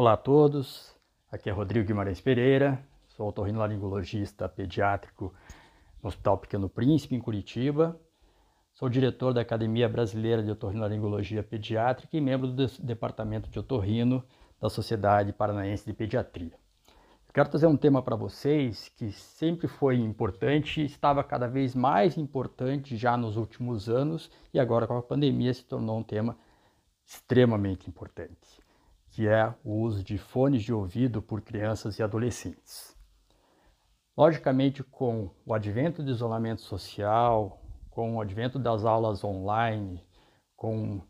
Olá a todos, aqui é Rodrigo Guimarães Pereira, sou otorrinolaringologista pediátrico no Hospital Pequeno Príncipe, em Curitiba. Sou diretor da Academia Brasileira de Otorrinolaringologia Pediátrica e membro do Departamento de Otorrino da Sociedade Paranaense de Pediatria. quero trazer um tema para vocês que sempre foi importante, estava cada vez mais importante já nos últimos anos e agora com a pandemia se tornou um tema extremamente importante que é o uso de fones de ouvido por crianças e adolescentes. Logicamente, com o advento do isolamento social, com o advento das aulas online, com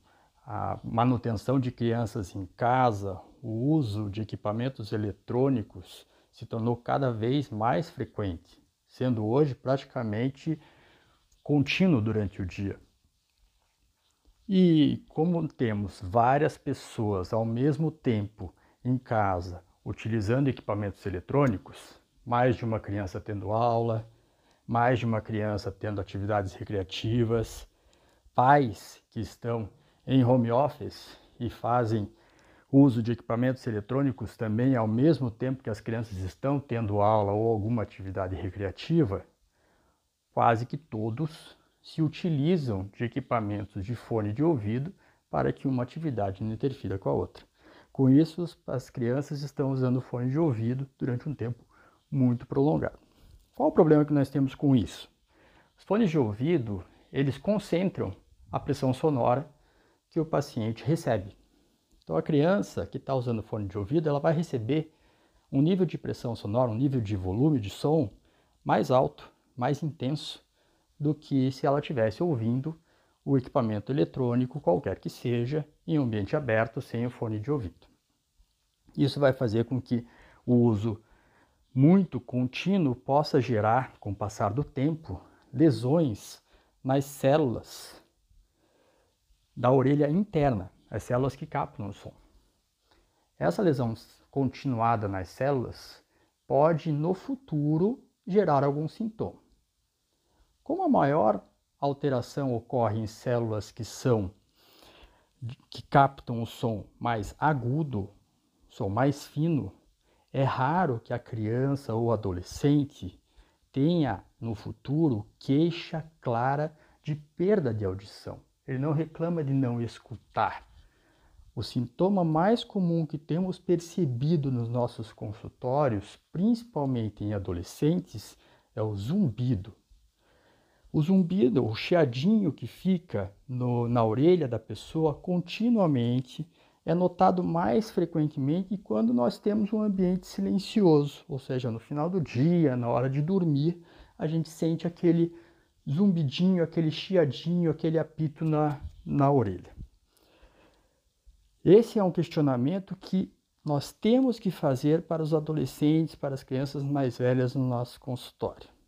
a manutenção de crianças em casa, o uso de equipamentos eletrônicos se tornou cada vez mais frequente, sendo hoje praticamente contínuo durante o dia. E como temos várias pessoas ao mesmo tempo em casa utilizando equipamentos eletrônicos, mais de uma criança tendo aula, mais de uma criança tendo atividades recreativas, pais que estão em home office e fazem uso de equipamentos eletrônicos também ao mesmo tempo que as crianças estão tendo aula ou alguma atividade recreativa, quase que todos se utilizam de equipamentos de fone de ouvido para que uma atividade não interfira com a outra. Com isso, as crianças estão usando fone de ouvido durante um tempo muito prolongado. Qual o problema que nós temos com isso? Os fones de ouvido, eles concentram a pressão sonora que o paciente recebe. Então, a criança que está usando fone de ouvido, ela vai receber um nível de pressão sonora, um nível de volume de som mais alto, mais intenso do que se ela estivesse ouvindo o equipamento eletrônico, qualquer que seja, em ambiente aberto, sem o fone de ouvido. Isso vai fazer com que o uso muito contínuo possa gerar, com o passar do tempo, lesões nas células da orelha interna, as células que captam o som. Essa lesão continuada nas células pode, no futuro, gerar algum sintoma. Como a maior alteração ocorre em células que são que captam o som mais agudo, som mais fino, é raro que a criança ou adolescente tenha no futuro queixa clara de perda de audição. Ele não reclama de não escutar. O sintoma mais comum que temos percebido nos nossos consultórios, principalmente em adolescentes, é o zumbido. O zumbido, o chiadinho que fica no, na orelha da pessoa continuamente é notado mais frequentemente quando nós temos um ambiente silencioso, ou seja, no final do dia, na hora de dormir, a gente sente aquele zumbidinho, aquele chiadinho, aquele apito na, na orelha. Esse é um questionamento que nós temos que fazer para os adolescentes, para as crianças mais velhas no nosso consultório.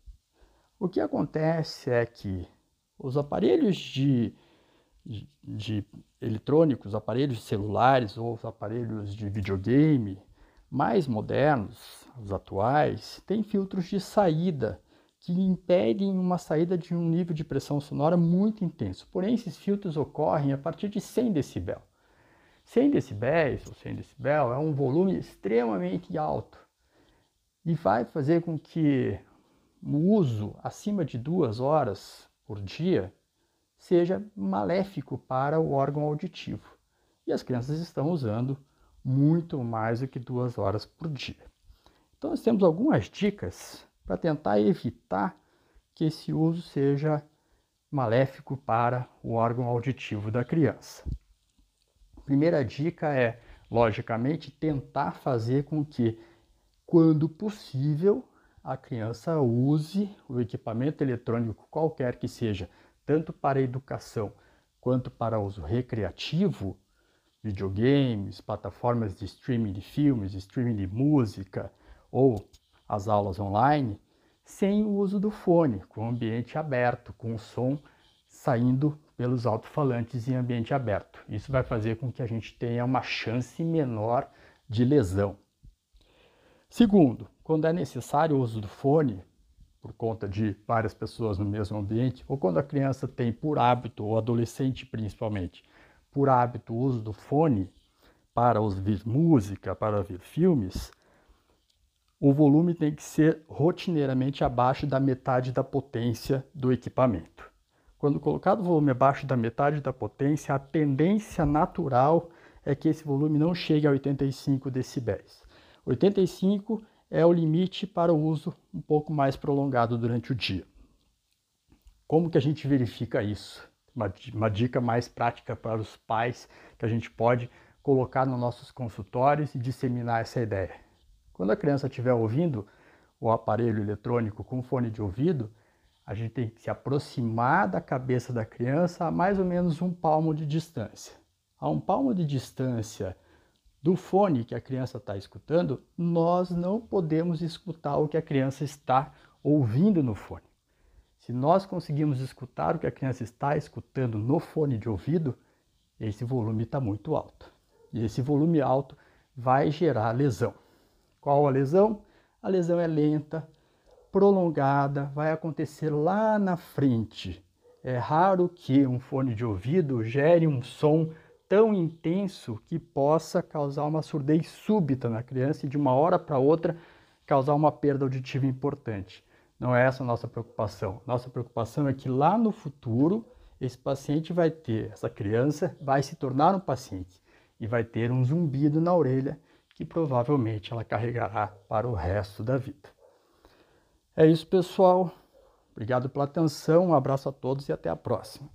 O que acontece é que os aparelhos de, de, de eletrônicos, aparelhos celulares ou os aparelhos de videogame mais modernos, os atuais, têm filtros de saída que impedem uma saída de um nível de pressão sonora muito intenso. Porém, esses filtros ocorrem a partir de 100 decibel. 100 decibéis ou 100 decibel é um volume extremamente alto e vai fazer com que o uso acima de duas horas por dia seja maléfico para o órgão auditivo. E as crianças estão usando muito mais do que duas horas por dia. Então, nós temos algumas dicas para tentar evitar que esse uso seja maléfico para o órgão auditivo da criança. A primeira dica é, logicamente, tentar fazer com que, quando possível, a criança use o equipamento eletrônico qualquer que seja, tanto para educação quanto para uso recreativo, videogames, plataformas de streaming de filmes, streaming de música ou as aulas online, sem o uso do fone, com ambiente aberto, com o som saindo pelos alto-falantes em ambiente aberto. Isso vai fazer com que a gente tenha uma chance menor de lesão. Segundo, quando é necessário o uso do fone, por conta de várias pessoas no mesmo ambiente, ou quando a criança tem por hábito, ou adolescente principalmente, por hábito o uso do fone para ouvir música, para ouvir filmes, o volume tem que ser rotineiramente abaixo da metade da potência do equipamento. Quando colocado o volume abaixo da metade da potência, a tendência natural é que esse volume não chegue a 85 decibéis. 85 é o limite para o uso um pouco mais prolongado durante o dia. Como que a gente verifica isso? Uma, uma dica mais prática para os pais que a gente pode colocar nos nossos consultórios e disseminar essa ideia. Quando a criança estiver ouvindo o aparelho eletrônico com fone de ouvido, a gente tem que se aproximar da cabeça da criança a mais ou menos um palmo de distância. A um palmo de distância do fone que a criança está escutando, nós não podemos escutar o que a criança está ouvindo no fone. Se nós conseguimos escutar o que a criança está escutando no fone de ouvido, esse volume está muito alto. E esse volume alto vai gerar lesão. Qual a lesão? A lesão é lenta, prolongada, vai acontecer lá na frente. É raro que um fone de ouvido gere um som tão intenso que possa causar uma surdez súbita na criança e de uma hora para outra causar uma perda auditiva importante. Não é essa a nossa preocupação. Nossa preocupação é que lá no futuro esse paciente vai ter, essa criança vai se tornar um paciente e vai ter um zumbido na orelha que provavelmente ela carregará para o resto da vida. É isso, pessoal. Obrigado pela atenção, um abraço a todos e até a próxima.